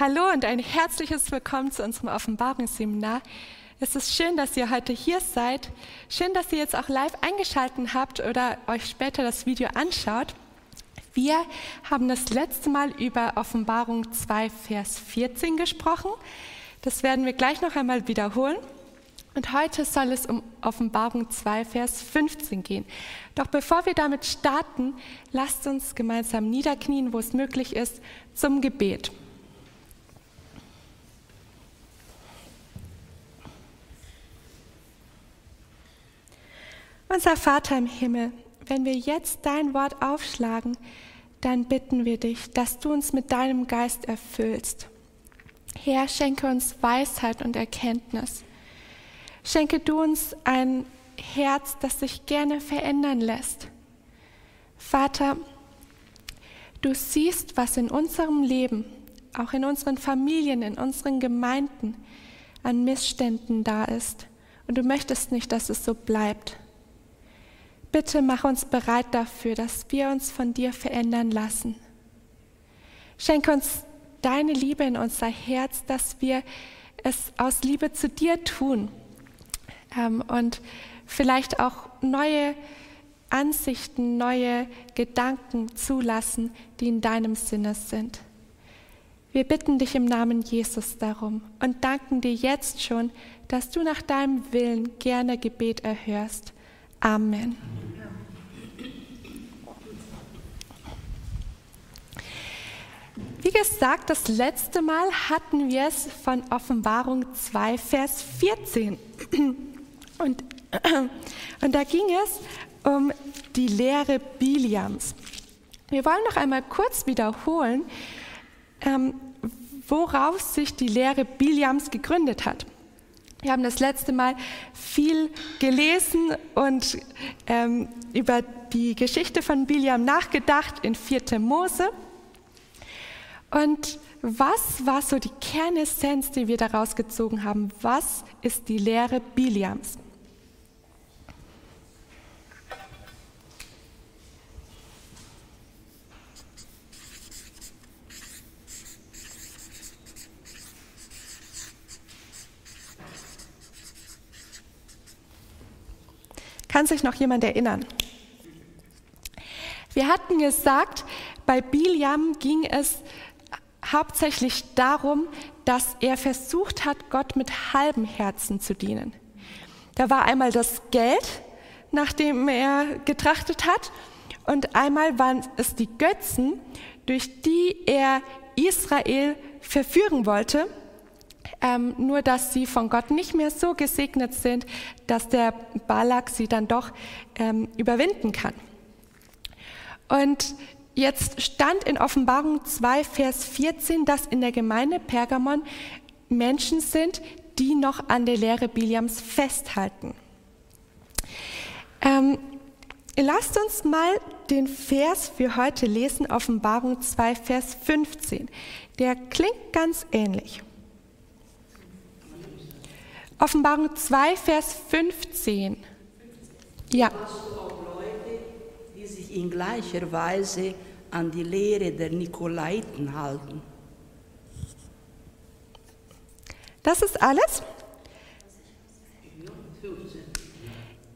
Hallo und ein herzliches Willkommen zu unserem Offenbarungsseminar. Es ist schön, dass ihr heute hier seid. Schön, dass ihr jetzt auch live eingeschaltet habt oder euch später das Video anschaut. Wir haben das letzte Mal über Offenbarung 2, Vers 14 gesprochen. Das werden wir gleich noch einmal wiederholen. Und heute soll es um Offenbarung 2, Vers 15 gehen. Doch bevor wir damit starten, lasst uns gemeinsam niederknien, wo es möglich ist, zum Gebet. Unser Vater im Himmel, wenn wir jetzt dein Wort aufschlagen, dann bitten wir dich, dass du uns mit deinem Geist erfüllst. Herr, schenke uns Weisheit und Erkenntnis. Schenke du uns ein Herz, das sich gerne verändern lässt. Vater, du siehst, was in unserem Leben, auch in unseren Familien, in unseren Gemeinden an Missständen da ist. Und du möchtest nicht, dass es so bleibt. Bitte mach uns bereit dafür, dass wir uns von dir verändern lassen. Schenke uns deine Liebe in unser Herz, dass wir es aus Liebe zu dir tun ähm, und vielleicht auch neue Ansichten, neue Gedanken zulassen, die in deinem Sinne sind. Wir bitten dich im Namen Jesus darum und danken dir jetzt schon, dass du nach deinem Willen gerne Gebet erhörst. Amen. Wie gesagt, das letzte Mal hatten wir es von Offenbarung 2, Vers 14. Und, und da ging es um die Lehre Biliams. Wir wollen noch einmal kurz wiederholen, ähm, worauf sich die Lehre Biliams gegründet hat. Wir haben das letzte Mal viel gelesen und ähm, über die Geschichte von Biliam nachgedacht in 4. Mose. Und was war so die Kernessenz, die wir daraus gezogen haben? Was ist die Lehre Biliams? Kann sich noch jemand erinnern? Wir hatten gesagt, bei Biliam ging es hauptsächlich darum, dass er versucht hat, Gott mit halbem Herzen zu dienen. Da war einmal das Geld, nach dem er getrachtet hat, und einmal waren es die Götzen, durch die er Israel verführen wollte, ähm, nur dass sie von Gott nicht mehr so gesegnet sind, dass der Balak sie dann doch ähm, überwinden kann. Und Jetzt stand in Offenbarung 2, Vers 14, dass in der Gemeinde Pergamon Menschen sind, die noch an der Lehre Biliams festhalten. Ähm, lasst uns mal den Vers für heute lesen, Offenbarung 2, Vers 15. Der klingt ganz ähnlich. Offenbarung 2, Vers 15. Ja in gleicher Weise an die Lehre der Nikolaiten halten. Das ist alles?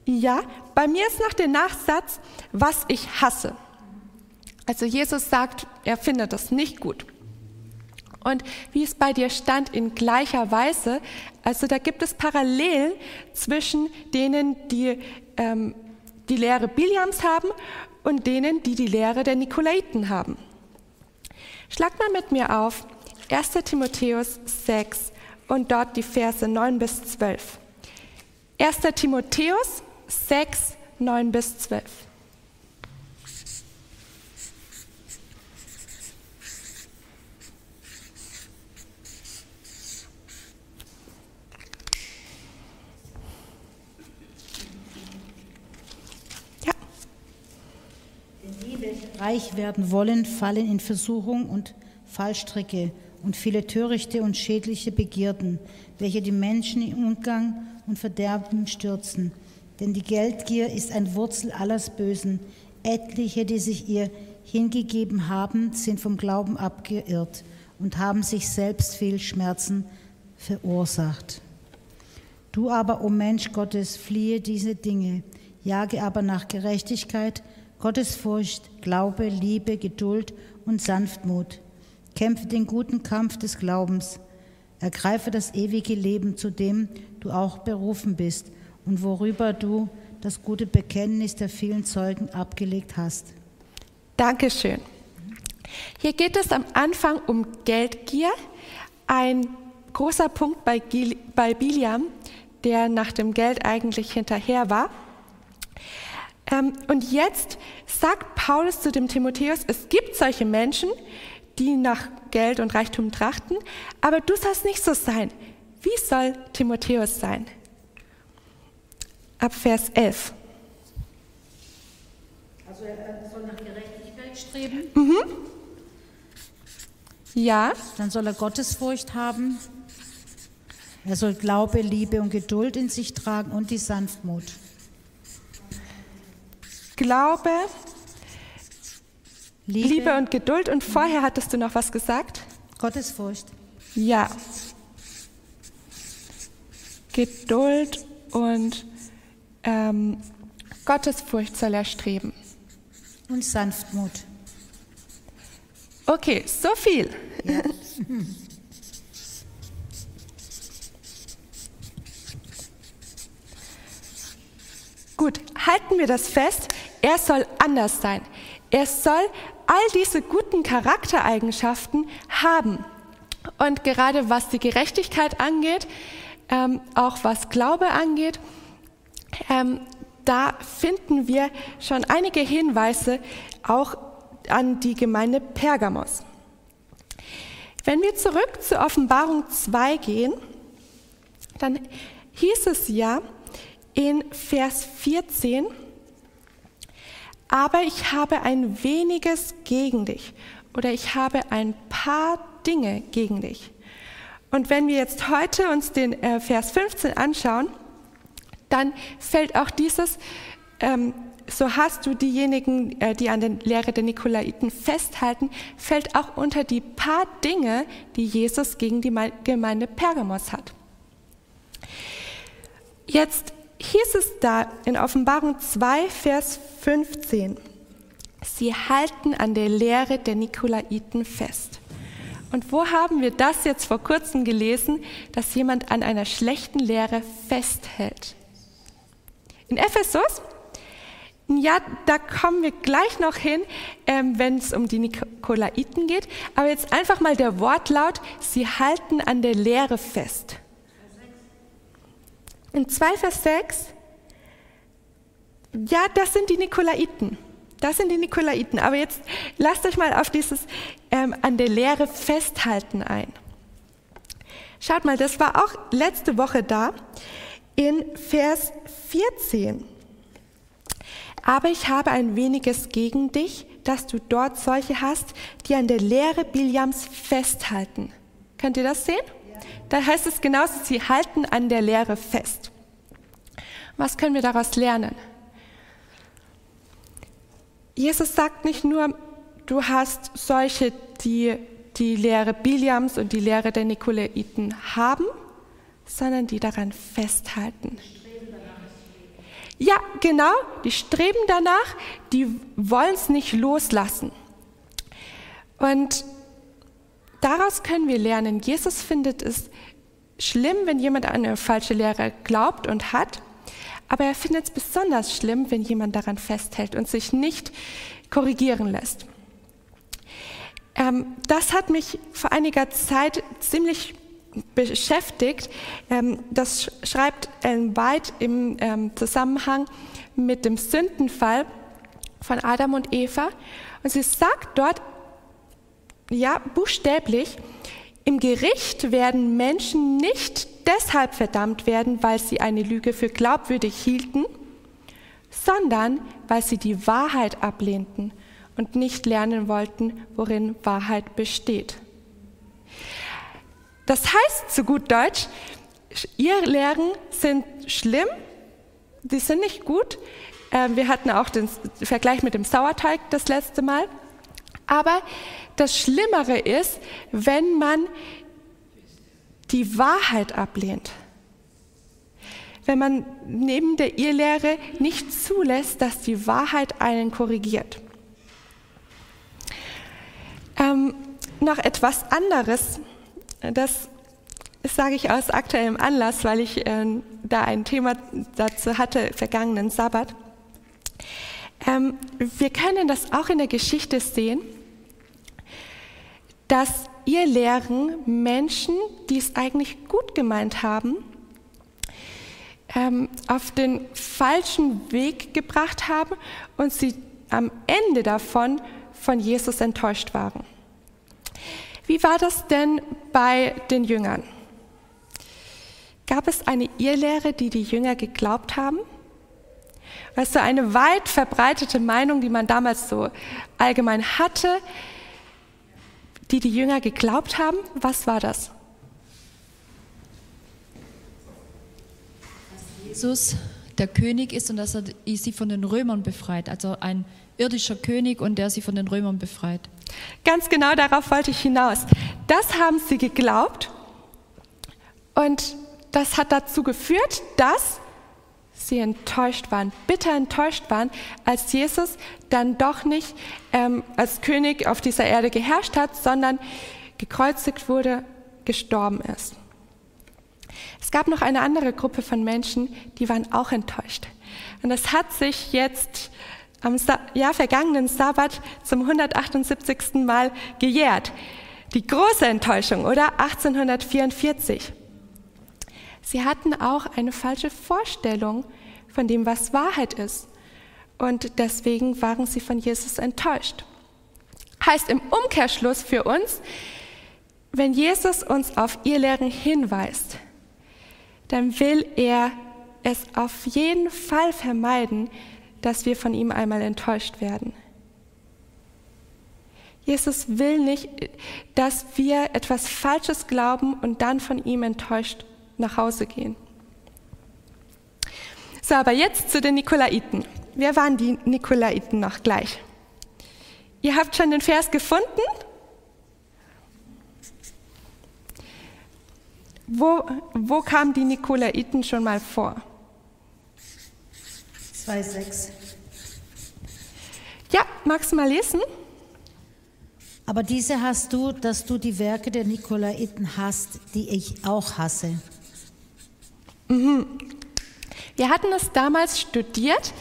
Ja, bei mir ist noch der Nachsatz, was ich hasse. Also Jesus sagt, er findet das nicht gut. Und wie es bei dir stand, in gleicher Weise, also da gibt es Parallelen zwischen denen, die ähm, die Lehre Biliams haben und denen, die die Lehre der Nikolaiten haben. Schlagt mal mit mir auf 1 Timotheus 6 und dort die Verse 9 bis 12. 1 Timotheus 6, 9 bis 12. reich werden wollen, fallen in Versuchung und Fallstricke und viele törichte und schädliche Begierden, welche die Menschen in Umgang und Verderben stürzen. Denn die Geldgier ist ein Wurzel alles Bösen. Etliche, die sich ihr hingegeben haben, sind vom Glauben abgeirrt und haben sich selbst viel Schmerzen verursacht. Du aber, o oh Mensch Gottes, fliehe diese Dinge, jage aber nach Gerechtigkeit, Gottesfurcht, Glaube, Liebe, Geduld und Sanftmut. Kämpfe den guten Kampf des Glaubens. Ergreife das ewige Leben, zu dem du auch berufen bist und worüber du das gute Bekenntnis der vielen Zeugen abgelegt hast. Dankeschön. Hier geht es am Anfang um Geldgier, ein großer Punkt bei, Gil bei Biliam, der nach dem Geld eigentlich hinterher war. Ähm, und jetzt sagt Paulus zu dem Timotheus, es gibt solche Menschen, die nach Geld und Reichtum trachten, aber du sollst nicht so sein. Wie soll Timotheus sein? Ab Vers 11. Also er soll nach Gerechtigkeit streben. Mhm. Ja. Dann soll er Gottesfurcht haben. Er soll Glaube, Liebe und Geduld in sich tragen und die Sanftmut. Glaube, Liebe, Liebe und Geduld. Und vorher hattest du noch was gesagt? Gottesfurcht. Ja. Geduld und ähm, Gottesfurcht soll er streben. Und Sanftmut. Okay, so viel. Ja. Gut, halten wir das fest. Er soll anders sein. Er soll all diese guten Charaktereigenschaften haben. Und gerade was die Gerechtigkeit angeht, ähm, auch was Glaube angeht, ähm, da finden wir schon einige Hinweise auch an die Gemeinde Pergamos. Wenn wir zurück zur Offenbarung 2 gehen, dann hieß es ja in Vers 14, aber ich habe ein weniges gegen dich oder ich habe ein paar Dinge gegen dich. Und wenn wir jetzt heute uns den äh, Vers 15 anschauen, dann fällt auch dieses, ähm, so hast du diejenigen, äh, die an der Lehre der Nikolaiten festhalten, fällt auch unter die paar Dinge, die Jesus gegen die Gemeinde Pergamos hat. Jetzt hieß es da in Offenbarung 2, Vers 15, sie halten an der Lehre der Nikolaiten fest. Und wo haben wir das jetzt vor kurzem gelesen, dass jemand an einer schlechten Lehre festhält? In Ephesus? Ja, da kommen wir gleich noch hin, ähm, wenn es um die Nikolaiten geht. Aber jetzt einfach mal der Wortlaut, sie halten an der Lehre fest. In 2 Vers 6, ja, das sind die Nikolaiten. Das sind die Nikolaiten. Aber jetzt lasst euch mal auf dieses ähm, an der Lehre festhalten ein. Schaut mal, das war auch letzte Woche da in Vers 14. Aber ich habe ein weniges gegen dich, dass du dort solche hast, die an der Lehre Biliams festhalten. Könnt ihr das sehen? Da heißt es genauso, sie halten an der Lehre fest. Was können wir daraus lernen? Jesus sagt nicht nur, du hast solche, die die Lehre Biliams und die Lehre der Nikolaiten haben, sondern die daran festhalten. Ja, genau, die streben danach, die wollen es nicht loslassen. Und daraus können wir lernen, Jesus findet es schlimm, wenn jemand an eine falsche Lehre glaubt und hat, aber er findet es besonders schlimm, wenn jemand daran festhält und sich nicht korrigieren lässt. Ähm, das hat mich vor einiger Zeit ziemlich beschäftigt. Ähm, das schreibt Ellen White im ähm, Zusammenhang mit dem Sündenfall von Adam und Eva. Und sie sagt dort, ja, buchstäblich, im Gericht werden Menschen nicht deshalb verdammt werden, weil sie eine Lüge für glaubwürdig hielten, sondern weil sie die Wahrheit ablehnten und nicht lernen wollten, worin Wahrheit besteht. Das heißt zu gut Deutsch, ihr Lehren sind schlimm, die sind nicht gut. Ähm, wir hatten auch den Vergleich mit dem Sauerteig das letzte Mal. Aber das Schlimmere ist, wenn man die Wahrheit ablehnt. Wenn man neben der Irrlehre nicht zulässt, dass die Wahrheit einen korrigiert. Ähm, noch etwas anderes, das sage ich aus aktuellem Anlass, weil ich äh, da ein Thema dazu hatte, vergangenen Sabbat. Ähm, wir können das auch in der Geschichte sehen, dass ihr Lehren Menschen, die es eigentlich gut gemeint haben, ähm, auf den falschen Weg gebracht haben und sie am Ende davon von Jesus enttäuscht waren. Wie war das denn bei den Jüngern? Gab es eine Irrlehre, die die Jünger geglaubt haben? Weißt du, eine weit verbreitete Meinung, die man damals so allgemein hatte, die die Jünger geglaubt haben, was war das? Dass Jesus der König ist und dass er sie von den Römern befreit, also ein irdischer König und der sie von den Römern befreit. Ganz genau darauf wollte ich hinaus. Das haben sie geglaubt und das hat dazu geführt, dass sie enttäuscht waren, bitter enttäuscht waren, als Jesus dann doch nicht ähm, als König auf dieser Erde geherrscht hat, sondern gekreuzigt wurde, gestorben ist. Es gab noch eine andere Gruppe von Menschen, die waren auch enttäuscht. Und das hat sich jetzt am Jahr vergangenen Sabbat zum 178. Mal gejährt. Die große Enttäuschung, oder? 1844. Sie hatten auch eine falsche Vorstellung von dem, was Wahrheit ist. Und deswegen waren sie von Jesus enttäuscht. Heißt im Umkehrschluss für uns, wenn Jesus uns auf ihr Lehren hinweist, dann will er es auf jeden Fall vermeiden, dass wir von ihm einmal enttäuscht werden. Jesus will nicht, dass wir etwas Falsches glauben und dann von ihm enttäuscht nach Hause gehen. So, aber jetzt zu den Nikolaiten. Wer waren die Nikolaiten noch gleich? Ihr habt schon den Vers gefunden? Wo, wo kamen die Nikolaiten schon mal vor? 2,6. Ja, magst du mal lesen? Aber diese hast du, dass du die Werke der Nikolaiten hast, die ich auch hasse. Mhm. Wir hatten es damals studiert,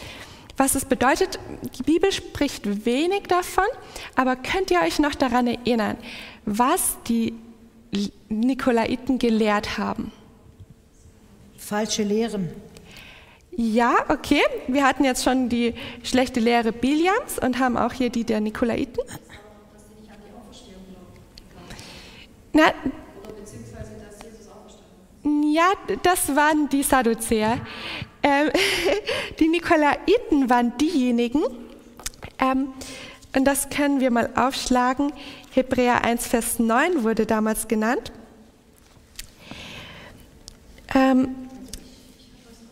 was es bedeutet. Die Bibel spricht wenig davon, aber könnt ihr euch noch daran erinnern, was die Nikolaiten gelehrt haben? Falsche Lehren. Ja, okay. Wir hatten jetzt schon die schlechte Lehre Biliams und haben auch hier die der Nikolaiten. Na, ja, das waren die Sadduzäer. Ähm, die Nikolaiten waren diejenigen, ähm, und das können wir mal aufschlagen. Hebräer 1, Vers 9 wurde damals genannt. Ähm,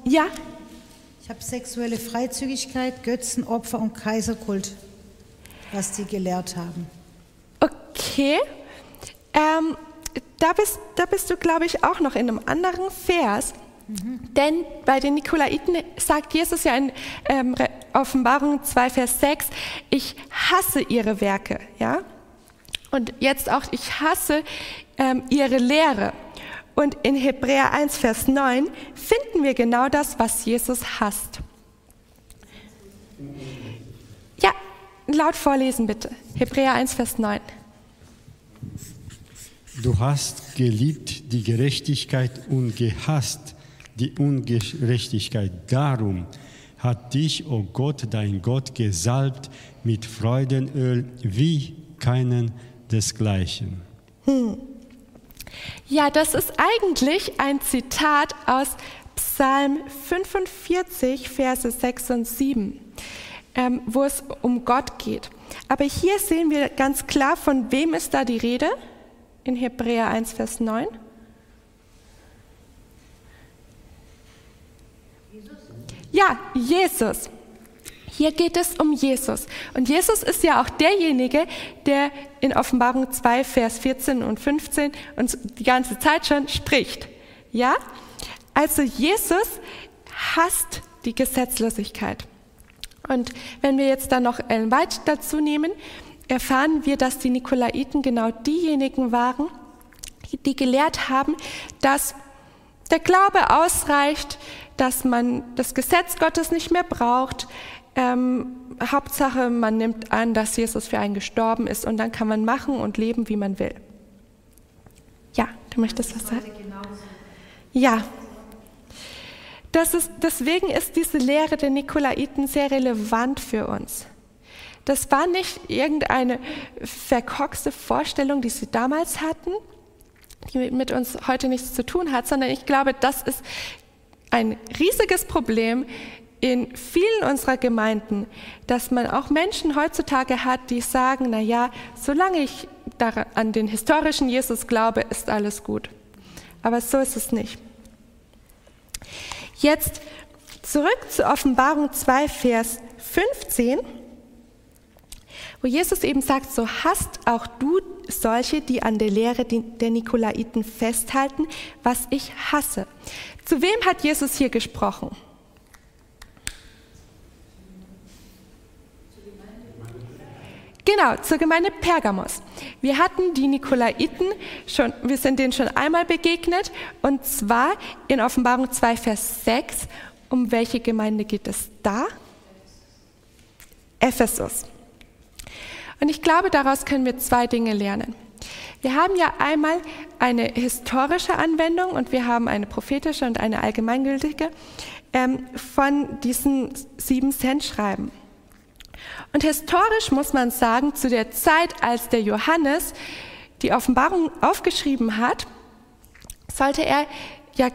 ja. Ich habe sexuelle Freizügigkeit, Götzenopfer und Kaiserkult, was sie gelehrt haben. Okay. Ähm, da bist, da bist du, glaube ich, auch noch in einem anderen Vers. Mhm. Denn bei den Nikolaiten sagt Jesus ja in ähm, Offenbarung 2, Vers 6, ich hasse ihre Werke. Ja? Und jetzt auch, ich hasse ähm, ihre Lehre. Und in Hebräer 1, Vers 9 finden wir genau das, was Jesus hasst. Ja, laut vorlesen bitte. Hebräer 1, Vers 9. Du hast geliebt die Gerechtigkeit und gehasst die Ungerechtigkeit. Darum hat dich, o oh Gott, dein Gott, gesalbt mit Freudenöl wie keinen desgleichen. Hm. Ja, das ist eigentlich ein Zitat aus Psalm 45, Verse 6 und 7, ähm, wo es um Gott geht. Aber hier sehen wir ganz klar, von wem ist da die Rede? In Hebräer 1, Vers 9? Ja, Jesus. Hier geht es um Jesus. Und Jesus ist ja auch derjenige, der in Offenbarung 2, Vers 14 und 15 uns die ganze Zeit schon spricht. Ja? Also Jesus hasst die Gesetzlosigkeit. Und wenn wir jetzt dann noch Ellen White dazu nehmen, erfahren wir, dass die Nikolaiten genau diejenigen waren, die gelehrt haben, dass der Glaube ausreicht, dass man das Gesetz Gottes nicht mehr braucht. Ähm, Hauptsache, man nimmt an, dass Jesus für einen gestorben ist und dann kann man machen und leben, wie man will. Ja, du möchtest was sagen? Ja. Das ist, deswegen ist diese Lehre der Nikolaiten sehr relevant für uns. Das war nicht irgendeine verkorkste Vorstellung, die sie damals hatten, die mit uns heute nichts zu tun hat, sondern ich glaube, das ist ein riesiges Problem in vielen unserer Gemeinden, dass man auch Menschen heutzutage hat, die sagen, na ja, solange ich an den historischen Jesus glaube, ist alles gut. Aber so ist es nicht. Jetzt zurück zu Offenbarung 2, Vers 15 wo Jesus eben sagt, so hast auch du solche, die an der Lehre der Nikolaiten festhalten, was ich hasse. Zu wem hat Jesus hier gesprochen? Genau, zur Gemeinde Pergamos. Wir hatten die Nikolaiten schon, wir sind denen schon einmal begegnet und zwar in Offenbarung 2, Vers 6. Um welche Gemeinde geht es da? Ephesus. Und ich glaube, daraus können wir zwei Dinge lernen. Wir haben ja einmal eine historische Anwendung und wir haben eine prophetische und eine allgemeingültige ähm, von diesen sieben Cent Schreiben. Und historisch muss man sagen, zu der Zeit, als der Johannes die Offenbarung aufgeschrieben hat, sollte er ja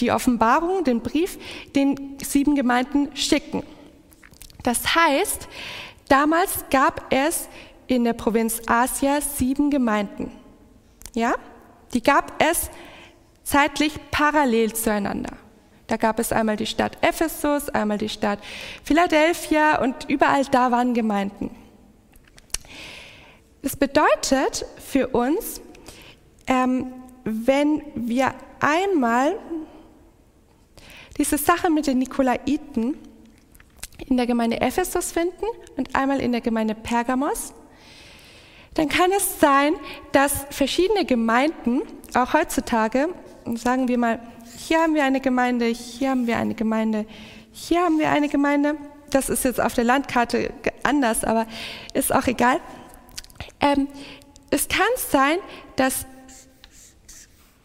die Offenbarung, den Brief, den sieben Gemeinden schicken. Das heißt, Damals gab es in der Provinz Asia sieben Gemeinden. Ja? Die gab es zeitlich parallel zueinander. Da gab es einmal die Stadt Ephesus, einmal die Stadt Philadelphia und überall da waren Gemeinden. Das bedeutet für uns, ähm, wenn wir einmal diese Sache mit den Nikolaiten in der Gemeinde Ephesus finden und einmal in der Gemeinde Pergamos, dann kann es sein, dass verschiedene Gemeinden, auch heutzutage, sagen wir mal, hier haben wir eine Gemeinde, hier haben wir eine Gemeinde, hier haben wir eine Gemeinde, das ist jetzt auf der Landkarte anders, aber ist auch egal. Ähm, es kann sein, dass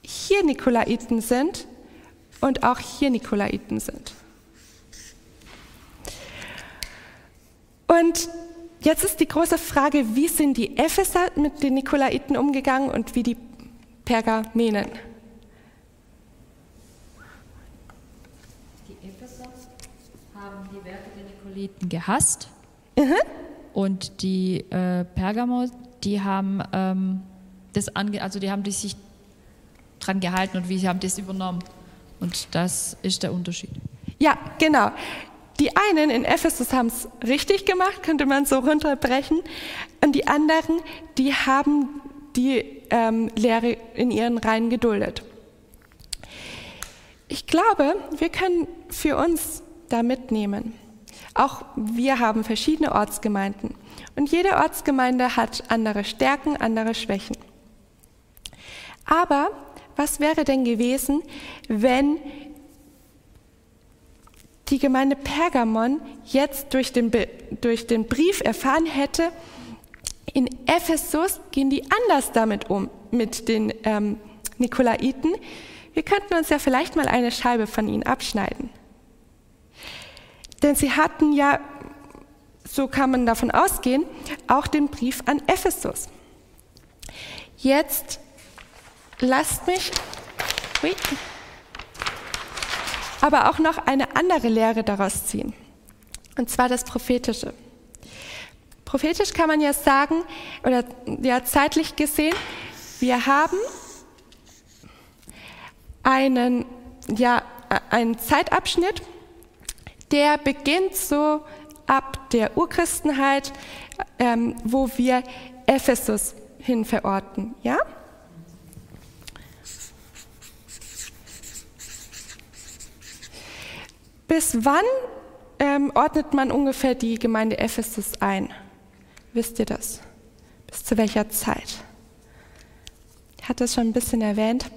hier Nikolaiten sind und auch hier Nikolaiten sind. Und jetzt ist die große Frage, wie sind die Epheser mit den Nikolaiten umgegangen und wie die Pergamenen? Die Epheser haben die Werke der Nikolaiten gehasst mhm. und die äh, Pergamo, die haben ähm, das ange also die haben die sich dran gehalten und wie haben das übernommen. Und das ist der Unterschied. Ja, genau. Die einen in Ephesus haben es richtig gemacht, könnte man so runterbrechen, und die anderen, die haben die ähm, Lehre in ihren Reihen geduldet. Ich glaube, wir können für uns da mitnehmen. Auch wir haben verschiedene Ortsgemeinden und jede Ortsgemeinde hat andere Stärken, andere Schwächen. Aber was wäre denn gewesen, wenn die Gemeinde Pergamon jetzt durch den, durch den Brief erfahren hätte, in Ephesus gehen die anders damit um, mit den ähm, Nikolaiten. Wir könnten uns ja vielleicht mal eine Scheibe von ihnen abschneiden. Denn sie hatten ja, so kann man davon ausgehen, auch den Brief an Ephesus. Jetzt lasst mich. Ui, aber auch noch eine andere Lehre daraus ziehen, und zwar das Prophetische. Prophetisch kann man ja sagen, oder ja zeitlich gesehen, wir haben einen, ja, einen Zeitabschnitt, der beginnt so ab der Urchristenheit, ähm, wo wir Ephesus hin verorten. Ja? Bis wann ähm, ordnet man ungefähr die Gemeinde Ephesus ein? Wisst ihr das? Bis zu welcher Zeit? Ich hatte es schon ein bisschen erwähnt.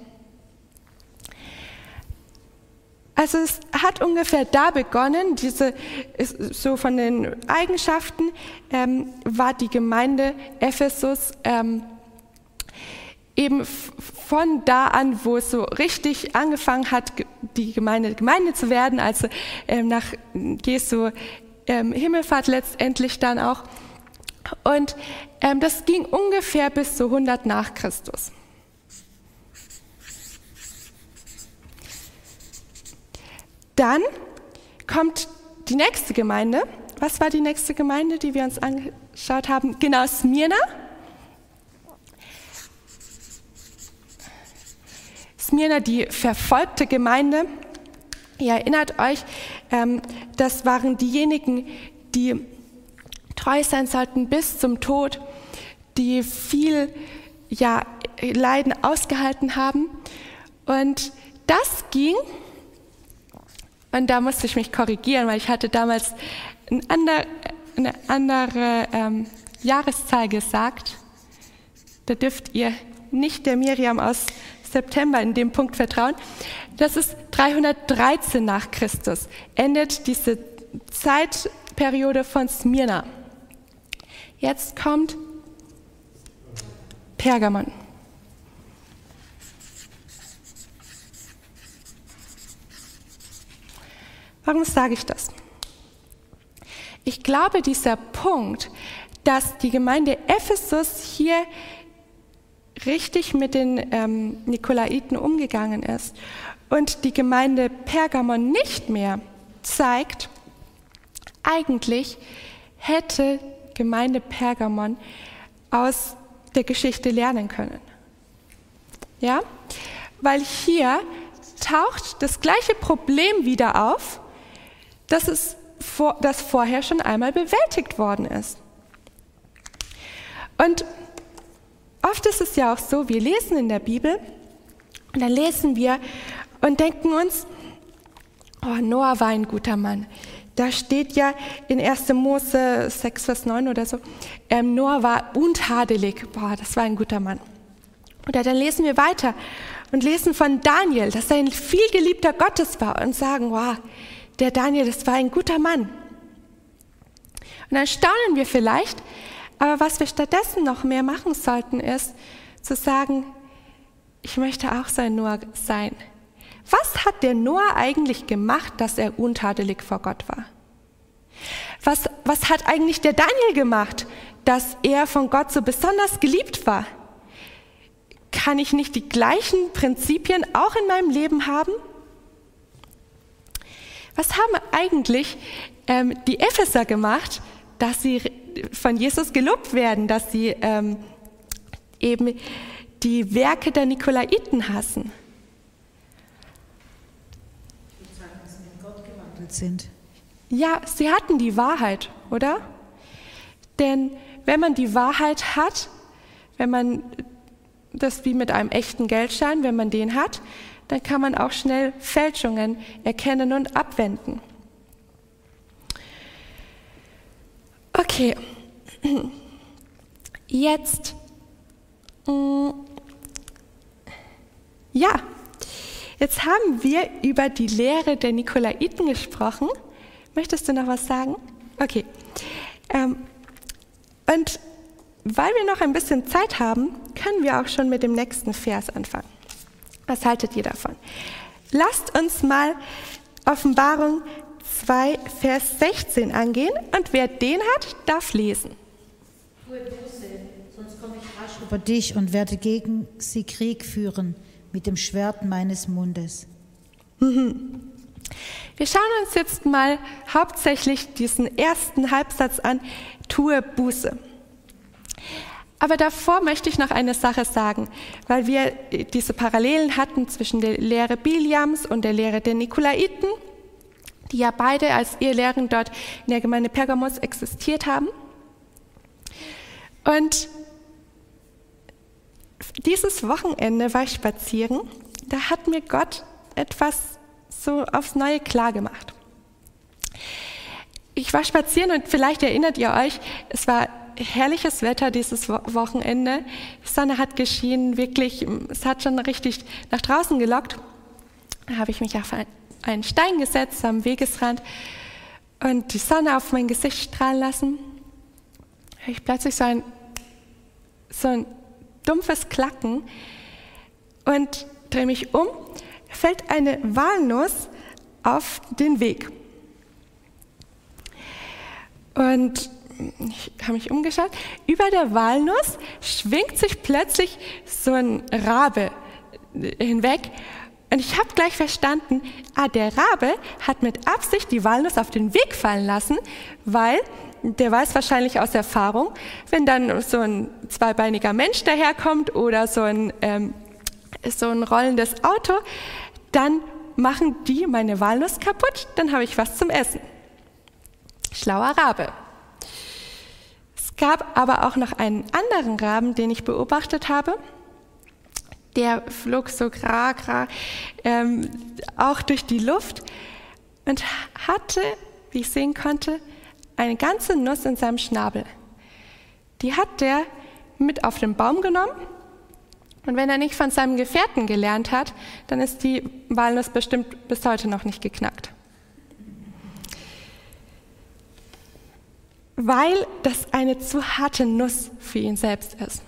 Also es hat ungefähr da begonnen, diese, so von den Eigenschaften ähm, war die Gemeinde Ephesus ähm, eben von da an, wo es so richtig angefangen hat, die Gemeinde Gemeinde zu werden, also ähm, nach Jesu ähm, Himmelfahrt letztendlich dann auch. Und ähm, das ging ungefähr bis zu 100 nach Christus. Dann kommt die nächste Gemeinde. Was war die nächste Gemeinde, die wir uns angeschaut haben? Genau, Smyrna. Smyrna, die verfolgte Gemeinde. Ihr erinnert euch, ähm, das waren diejenigen, die treu sein sollten bis zum Tod, die viel ja, Leiden ausgehalten haben. Und das ging, und da musste ich mich korrigieren, weil ich hatte damals ein ander, eine andere ähm, Jahreszahl gesagt. Da dürft ihr nicht der Miriam aus September in dem Punkt vertrauen. Das ist 313 nach Christus. Endet diese Zeitperiode von Smyrna. Jetzt kommt Pergamon. Warum sage ich das? Ich glaube, dieser Punkt, dass die Gemeinde Ephesus hier richtig mit den ähm, Nikolaiten umgegangen ist und die Gemeinde Pergamon nicht mehr zeigt, eigentlich hätte Gemeinde Pergamon aus der Geschichte lernen können. Ja? Weil hier taucht das gleiche Problem wieder auf, das, es vor, das vorher schon einmal bewältigt worden ist. Und oft ist es ja auch so, wir lesen in der Bibel und dann lesen wir und denken uns, oh, Noah war ein guter Mann. Da steht ja in 1. Mose 6, Vers 9 oder so, ähm, Noah war untadelig. Boah, das war ein guter Mann. Oder dann lesen wir weiter und lesen von Daniel, dass er ein vielgeliebter Gottes war und sagen, wow, der Daniel, das war ein guter Mann. Und dann staunen wir vielleicht, aber was wir stattdessen noch mehr machen sollten, ist zu sagen, ich möchte auch so ein Noah sein. Was hat der Noah eigentlich gemacht, dass er untadelig vor Gott war? Was, was hat eigentlich der Daniel gemacht, dass er von Gott so besonders geliebt war? Kann ich nicht die gleichen Prinzipien auch in meinem Leben haben? Was haben eigentlich ähm, die Epheser gemacht, dass sie von Jesus gelobt werden, dass sie ähm, eben die Werke der Nikolaiten hassen? Sind. Ja, sie hatten die Wahrheit, oder? Denn wenn man die Wahrheit hat, wenn man das wie mit einem echten Geldschein, wenn man den hat, dann kann man auch schnell Fälschungen erkennen und abwenden. Okay, jetzt, mm, ja, jetzt haben wir über die Lehre der Nikolaiten gesprochen. Möchtest du noch was sagen? Okay. Ähm, und weil wir noch ein bisschen Zeit haben, können wir auch schon mit dem nächsten Vers anfangen. Was haltet ihr davon? Lasst uns mal Offenbarung 2, Vers 16 angehen und wer den hat, darf lesen. Tue Buße, sonst komme ich rasch über dich und werde gegen sie Krieg führen mit dem Schwert meines Mundes. Wir schauen uns jetzt mal hauptsächlich diesen ersten Halbsatz an, tue Buße. Aber davor möchte ich noch eine Sache sagen, weil wir diese Parallelen hatten zwischen der Lehre Biliams und der Lehre der Nikolaiten. Die ja beide als Ehelehren dort in der Gemeinde Pergamos existiert haben. Und dieses Wochenende war ich spazieren, da hat mir Gott etwas so aufs Neue klar gemacht. Ich war spazieren und vielleicht erinnert ihr euch, es war herrliches Wetter dieses Wochenende. Die Sonne hat geschienen, wirklich, es hat schon richtig nach draußen gelockt. Da habe ich mich auf einen Stein gesetzt am Wegesrand und die Sonne auf mein Gesicht strahlen lassen. Habe ich plötzlich so ein, so ein dumpfes Klacken und drehe mich um, fällt eine Walnuss auf den Weg. Und ich habe mich umgeschaut, über der Walnuss schwingt sich plötzlich so ein Rabe hinweg. Und ich habe gleich verstanden, ah, der Rabe hat mit Absicht die Walnuss auf den Weg fallen lassen, weil der weiß wahrscheinlich aus Erfahrung, wenn dann so ein zweibeiniger Mensch daherkommt oder so ein, ähm, so ein rollendes Auto, dann machen die meine Walnuss kaputt, dann habe ich was zum Essen. Schlauer Rabe. Es gab aber auch noch einen anderen Raben, den ich beobachtet habe. Der flog so gra, gra, ähm, auch durch die Luft und hatte, wie ich sehen konnte, eine ganze Nuss in seinem Schnabel. Die hat der mit auf den Baum genommen und wenn er nicht von seinem Gefährten gelernt hat, dann ist die Walnuss bestimmt bis heute noch nicht geknackt. Weil das eine zu harte Nuss für ihn selbst ist.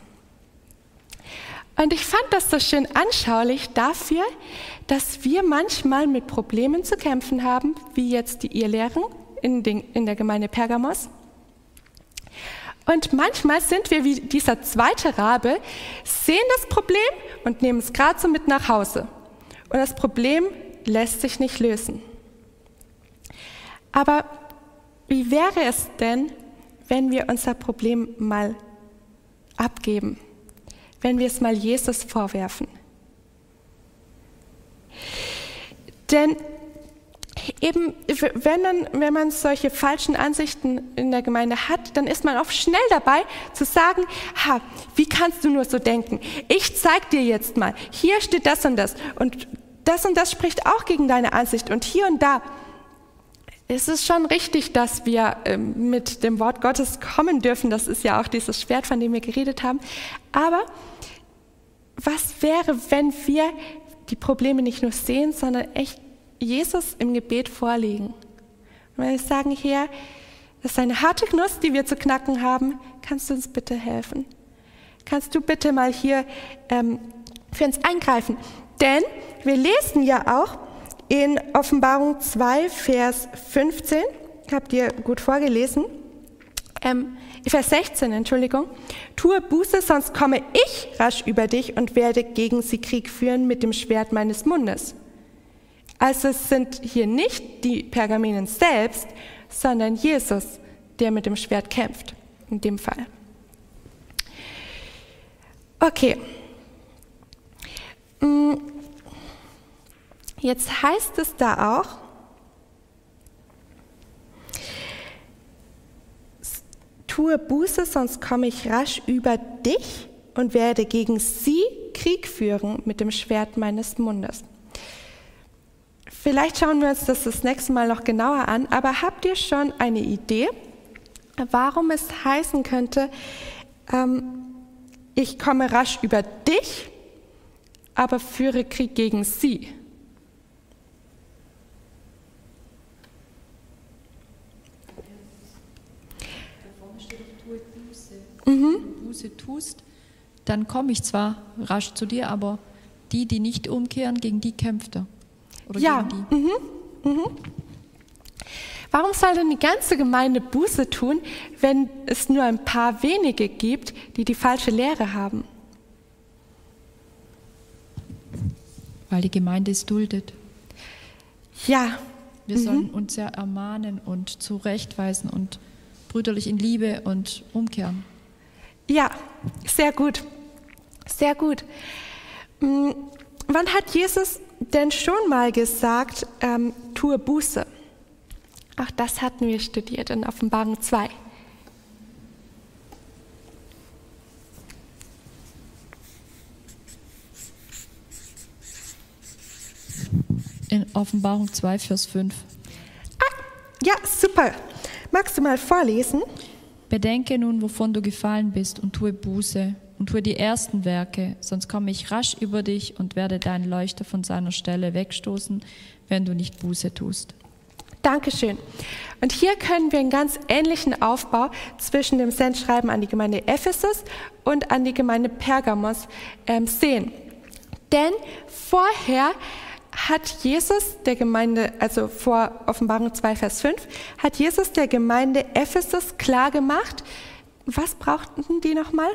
Und ich fand das so schön anschaulich dafür, dass wir manchmal mit Problemen zu kämpfen haben, wie jetzt die Irrlehren in, den, in der Gemeinde Pergamos. Und manchmal sind wir wie dieser zweite Rabe, sehen das Problem und nehmen es gerade so mit nach Hause. Und das Problem lässt sich nicht lösen. Aber wie wäre es denn, wenn wir unser Problem mal abgeben, wenn wir es mal Jesus vorwerfen? Denn eben, wenn man, wenn man solche falschen Ansichten in der Gemeinde hat, dann ist man auch schnell dabei zu sagen, ha, wie kannst du nur so denken? Ich zeig dir jetzt mal, hier steht das und das und das und das spricht auch gegen deine Ansicht und hier und da. Es ist schon richtig, dass wir ähm, mit dem Wort Gottes kommen dürfen. Das ist ja auch dieses Schwert, von dem wir geredet haben. Aber was wäre, wenn wir die Probleme nicht nur sehen, sondern echt Jesus im Gebet vorlegen. Und wenn wir sagen, Herr, das ist eine harte Nuss, die wir zu knacken haben, kannst du uns bitte helfen? Kannst du bitte mal hier ähm, für uns eingreifen? Denn wir lesen ja auch in Offenbarung 2, Vers 15, habt ihr gut vorgelesen, ähm, Vers 16, Entschuldigung, tue Buße, sonst komme ich rasch über dich und werde gegen sie Krieg führen mit dem Schwert meines Mundes. Also es sind hier nicht die Pergamenen selbst, sondern Jesus, der mit dem Schwert kämpft, in dem Fall. Okay. Mm. Jetzt heißt es da auch, tue Buße, sonst komme ich rasch über dich und werde gegen sie Krieg führen mit dem Schwert meines Mundes. Vielleicht schauen wir uns das das nächste Mal noch genauer an, aber habt ihr schon eine Idee, warum es heißen könnte, ähm, ich komme rasch über dich, aber führe Krieg gegen sie? Mhm. Wenn du Buße tust, dann komme ich zwar rasch zu dir, aber die, die nicht umkehren, gegen die kämpft er. Oder ja. Mhm. Mhm. Warum soll denn die ganze Gemeinde Buße tun, wenn es nur ein paar wenige gibt, die die falsche Lehre haben? Weil die Gemeinde es duldet. Ja. Wir mhm. sollen uns ja ermahnen und zurechtweisen und brüderlich in Liebe und umkehren. Ja, sehr gut. Sehr gut. Hm, wann hat Jesus denn schon mal gesagt, ähm, tue Buße? Auch das hatten wir studiert in Offenbarung 2. In Offenbarung 2, Vers 5. Ah, ja, super. Magst du mal vorlesen? Bedenke nun, wovon du gefallen bist, und tue Buße und tue die ersten Werke, sonst komme ich rasch über dich und werde deinen Leuchter von seiner Stelle wegstoßen, wenn du nicht Buße tust. Dankeschön. Und hier können wir einen ganz ähnlichen Aufbau zwischen dem Sendschreiben an die Gemeinde Ephesus und an die Gemeinde Pergamos ähm, sehen. Denn vorher hat Jesus der Gemeinde, also vor Offenbarung 2, Vers 5, hat Jesus der Gemeinde Ephesus klar gemacht, was brauchten die nochmal?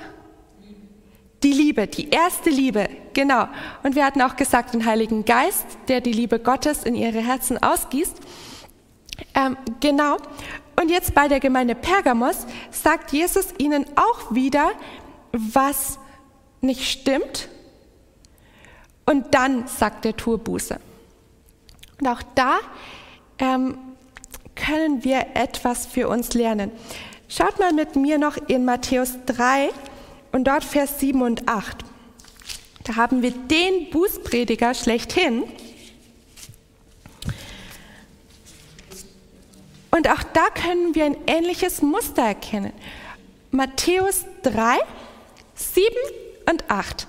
Die Liebe, die erste Liebe, genau. Und wir hatten auch gesagt, den Heiligen Geist, der die Liebe Gottes in ihre Herzen ausgießt. Ähm, genau. Und jetzt bei der Gemeinde Pergamos sagt Jesus ihnen auch wieder, was nicht stimmt. Und dann sagt er, tue Buße. Und auch da ähm, können wir etwas für uns lernen. Schaut mal mit mir noch in Matthäus 3 und dort Vers 7 und 8. Da haben wir den Bußprediger schlechthin. Und auch da können wir ein ähnliches Muster erkennen. Matthäus 3, 7 und 8.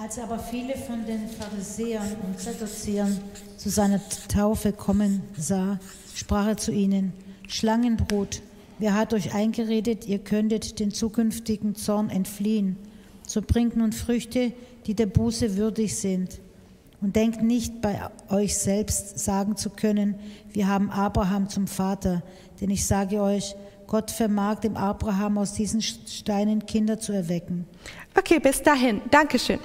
Als aber viele von den Pharisäern und Sadduzäern zu seiner Taufe kommen sah, sprach er zu ihnen, Schlangenbrot, wer hat euch eingeredet, ihr könntet den zukünftigen Zorn entfliehen? So bringt nun Früchte, die der Buße würdig sind. Und denkt nicht bei euch selbst sagen zu können, wir haben Abraham zum Vater, denn ich sage euch, Gott vermag dem Abraham aus diesen Steinen Kinder zu erwecken. Okay, bis dahin. Dankeschön.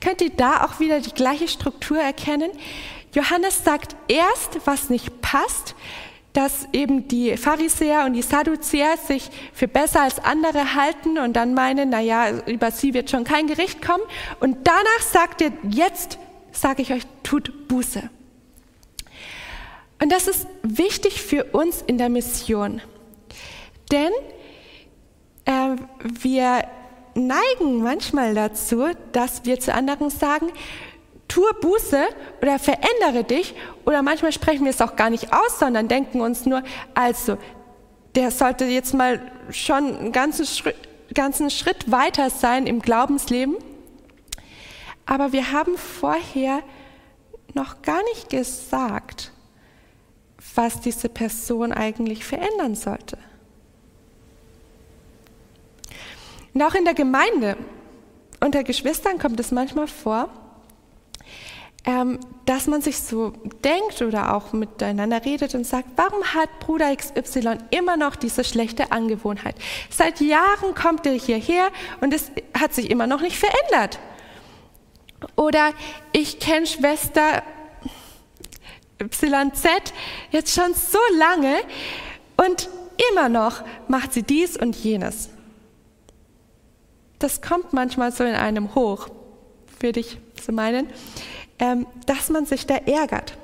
Könnt ihr da auch wieder die gleiche Struktur erkennen? Johannes sagt erst, was nicht passt, dass eben die Pharisäer und die Sadduzäer sich für besser als andere halten und dann meinen, naja, über sie wird schon kein Gericht kommen. Und danach sagt er, jetzt sage ich euch, tut Buße. Und das ist wichtig für uns in der Mission. Denn äh, wir neigen manchmal dazu, dass wir zu anderen sagen, tue Buße oder verändere dich. Oder manchmal sprechen wir es auch gar nicht aus, sondern denken uns nur, also, der sollte jetzt mal schon einen ganzen Schritt, ganzen Schritt weiter sein im Glaubensleben. Aber wir haben vorher noch gar nicht gesagt, was diese Person eigentlich verändern sollte. Und auch in der Gemeinde unter Geschwistern kommt es manchmal vor, ähm, dass man sich so denkt oder auch miteinander redet und sagt, warum hat Bruder XY immer noch diese schlechte Angewohnheit? Seit Jahren kommt er hierher und es hat sich immer noch nicht verändert. Oder ich kenne Schwester YZ jetzt schon so lange und immer noch macht sie dies und jenes das kommt manchmal so in einem hoch, würde ich so meinen, ähm, dass man sich da ärgert.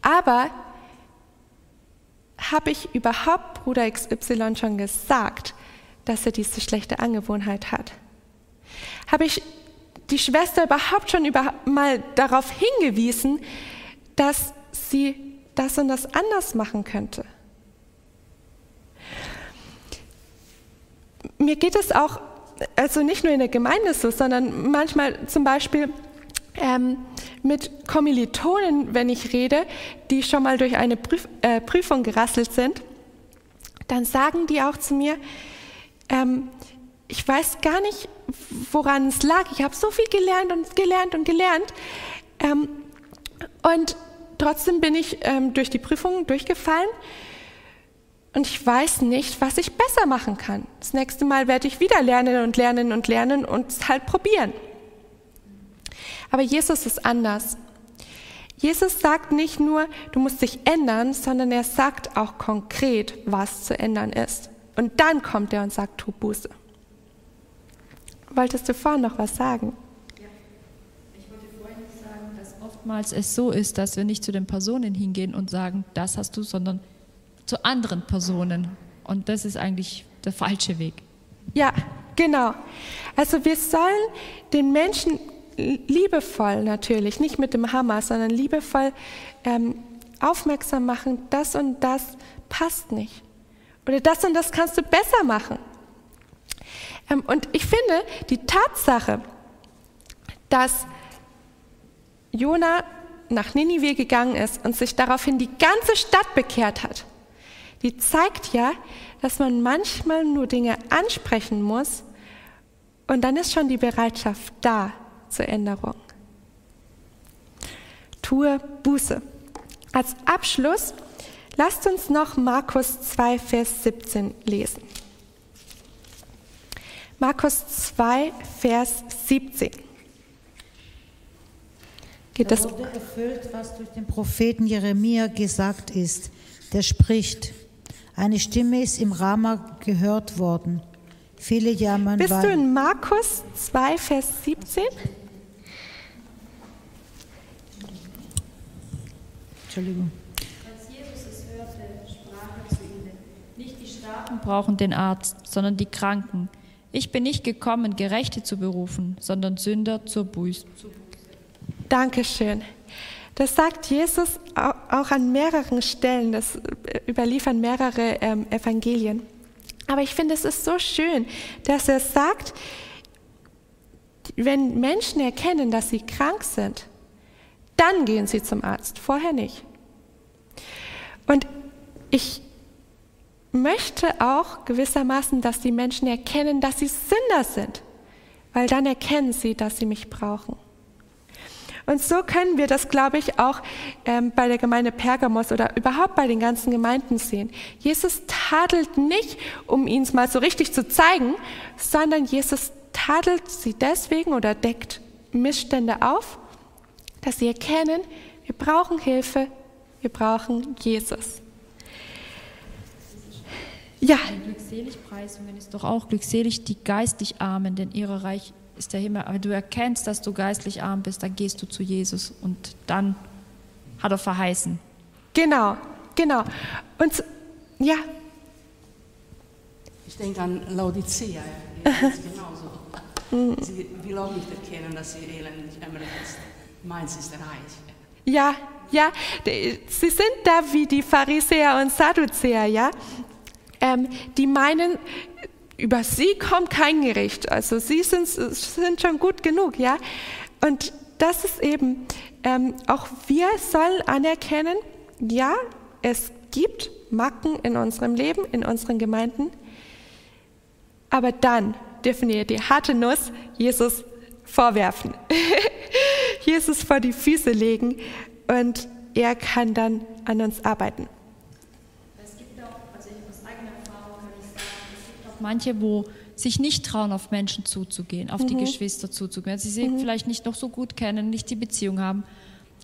Aber habe ich überhaupt Bruder XY schon gesagt, dass er diese schlechte Angewohnheit hat? Habe ich die Schwester überhaupt schon über, mal darauf hingewiesen, dass sie das und das anders machen könnte? mir geht es auch, also nicht nur in der Gemeinde so, sondern manchmal zum Beispiel ähm, mit Kommilitonen, wenn ich rede, die schon mal durch eine Prüf äh, Prüfung gerasselt sind, dann sagen die auch zu mir, ähm, ich weiß gar nicht, woran es lag. Ich habe so viel gelernt und gelernt und gelernt. Ähm, und trotzdem bin ich ähm, durch die Prüfung durchgefallen und ich weiß nicht, was ich besser machen kann. Das nächste Mal werde ich wieder lernen und lernen und lernen und es halt probieren. Aber Jesus ist anders. Jesus sagt nicht nur, du musst dich ändern, sondern er sagt auch konkret, was zu ändern ist. Und dann kommt er und sagt, tu Buße. Wolltest du vorhin noch was sagen? Ja. Ich wollte vorhin sagen, dass oft oftmals es so ist, dass wir nicht zu den Personen hingehen und sagen, das hast du, sondern zu anderen Personen. Und das ist eigentlich der falsche Weg. Ja, genau. Also wir sollen den Menschen liebevoll natürlich, nicht mit dem Hammer, sondern liebevoll ähm, aufmerksam machen, das und das passt nicht. Oder das und das kannst du besser machen. Ähm, und ich finde, die Tatsache, dass Jona nach Ninive gegangen ist und sich daraufhin die ganze Stadt bekehrt hat, die zeigt ja, dass man manchmal nur Dinge ansprechen muss und dann ist schon die Bereitschaft da zur Änderung. Tue Buße. Als Abschluss lasst uns noch Markus 2, Vers 17 lesen. Markus 2, Vers 17. Geht das? Da wurde erfüllt, was durch den Propheten Jeremia gesagt ist. Der spricht: Eine Stimme ist im Rama gehört worden. Viele jammern. Bist du in Markus 2, Vers 17? Entschuldigung. Als Jesus es hörte, sprach er zu ihnen: Nicht die Starken brauchen den Arzt, sondern die Kranken. Ich bin nicht gekommen, Gerechte zu berufen, sondern Sünder zur Buße. Dankeschön. Das sagt Jesus auch an mehreren Stellen, das überliefern mehrere ähm, Evangelien. Aber ich finde, es ist so schön, dass er sagt, wenn Menschen erkennen, dass sie krank sind, dann gehen sie zum Arzt, vorher nicht. Und ich möchte auch gewissermaßen, dass die Menschen erkennen, dass sie Sünder sind, weil dann erkennen sie, dass sie mich brauchen. Und so können wir das, glaube ich, auch ähm, bei der Gemeinde Pergamos oder überhaupt bei den ganzen Gemeinden sehen. Jesus tadelt nicht, um es mal so richtig zu zeigen, sondern Jesus tadelt sie deswegen oder deckt Missstände auf, dass sie erkennen, wir brauchen Hilfe, wir brauchen Jesus. Ja. Glückseligpreisungen ist doch auch glückselig die geistlich Armen, denn ihre Reich ist der Himmel. Aber du erkennst, dass du geistlich arm bist, dann gehst du zu Jesus und dann hat er verheißen. Genau, genau. Und ja. Ich denke an Laodicea. Ja. genauso. Sie will auch nicht erkennen, dass sie elendig ämmerlich ist. Meins ist reich. Ja, ja, sie sind da wie die Pharisäer und Sadduzäer, ja. Ähm, die meinen, über sie kommt kein Gericht. Also sie sind, sind schon gut genug, ja. Und das ist eben, ähm, auch wir sollen anerkennen, ja, es gibt Macken in unserem Leben, in unseren Gemeinden, aber dann dürfen wir die harte Nuss Jesus vorwerfen, Jesus vor die Füße legen und er kann dann an uns arbeiten. Manche, wo sich nicht trauen, auf Menschen zuzugehen, auf mhm. die Geschwister zuzugehen, sie sie mhm. vielleicht nicht noch so gut kennen, nicht die Beziehung haben.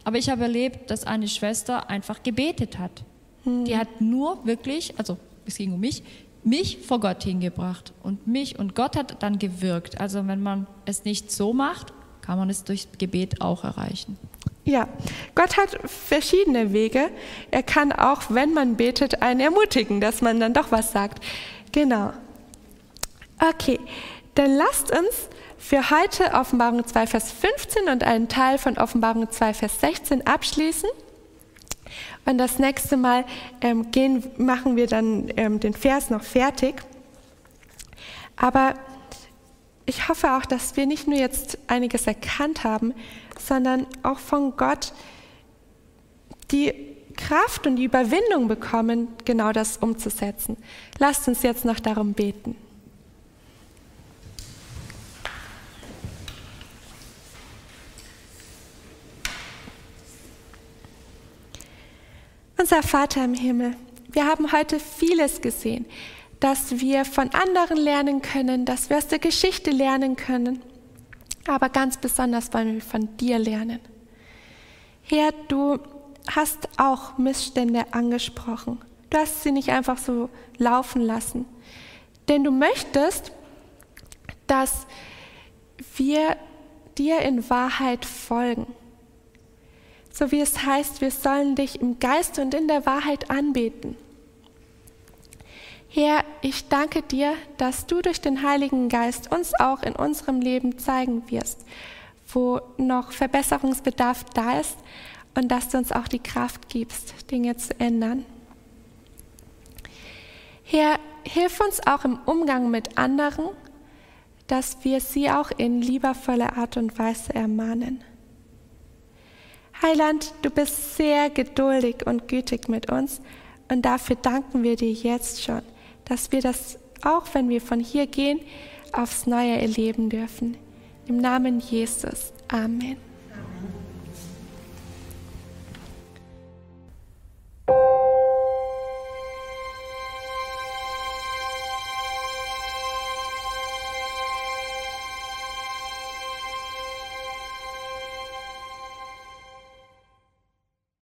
Aber ich habe erlebt, dass eine Schwester einfach gebetet hat. Mhm. Die hat nur wirklich, also es ging um mich, mich vor Gott hingebracht und mich und Gott hat dann gewirkt. Also wenn man es nicht so macht, kann man es durch Gebet auch erreichen. Ja, Gott hat verschiedene Wege. Er kann auch, wenn man betet, einen ermutigen, dass man dann doch was sagt. Genau. Okay, dann lasst uns für heute Offenbarung 2, Vers 15 und einen Teil von Offenbarung 2, Vers 16 abschließen. Und das nächste Mal ähm, gehen, machen wir dann ähm, den Vers noch fertig. Aber ich hoffe auch, dass wir nicht nur jetzt einiges erkannt haben, sondern auch von Gott die Kraft und die Überwindung bekommen, genau das umzusetzen. Lasst uns jetzt noch darum beten. Unser Vater im Himmel, wir haben heute vieles gesehen, dass wir von anderen lernen können, dass wir aus der Geschichte lernen können, aber ganz besonders wollen wir von dir lernen. Herr, du hast auch Missstände angesprochen. Du hast sie nicht einfach so laufen lassen, denn du möchtest, dass wir dir in Wahrheit folgen. So wie es heißt, wir sollen dich im Geist und in der Wahrheit anbeten. Herr, ich danke dir, dass du durch den Heiligen Geist uns auch in unserem Leben zeigen wirst, wo noch Verbesserungsbedarf da ist und dass du uns auch die Kraft gibst, Dinge zu ändern. Herr, hilf uns auch im Umgang mit anderen, dass wir sie auch in liebevoller Art und Weise ermahnen. Heiland, du bist sehr geduldig und gütig mit uns und dafür danken wir dir jetzt schon, dass wir das, auch wenn wir von hier gehen, aufs Neue erleben dürfen. Im Namen Jesus. Amen. Amen.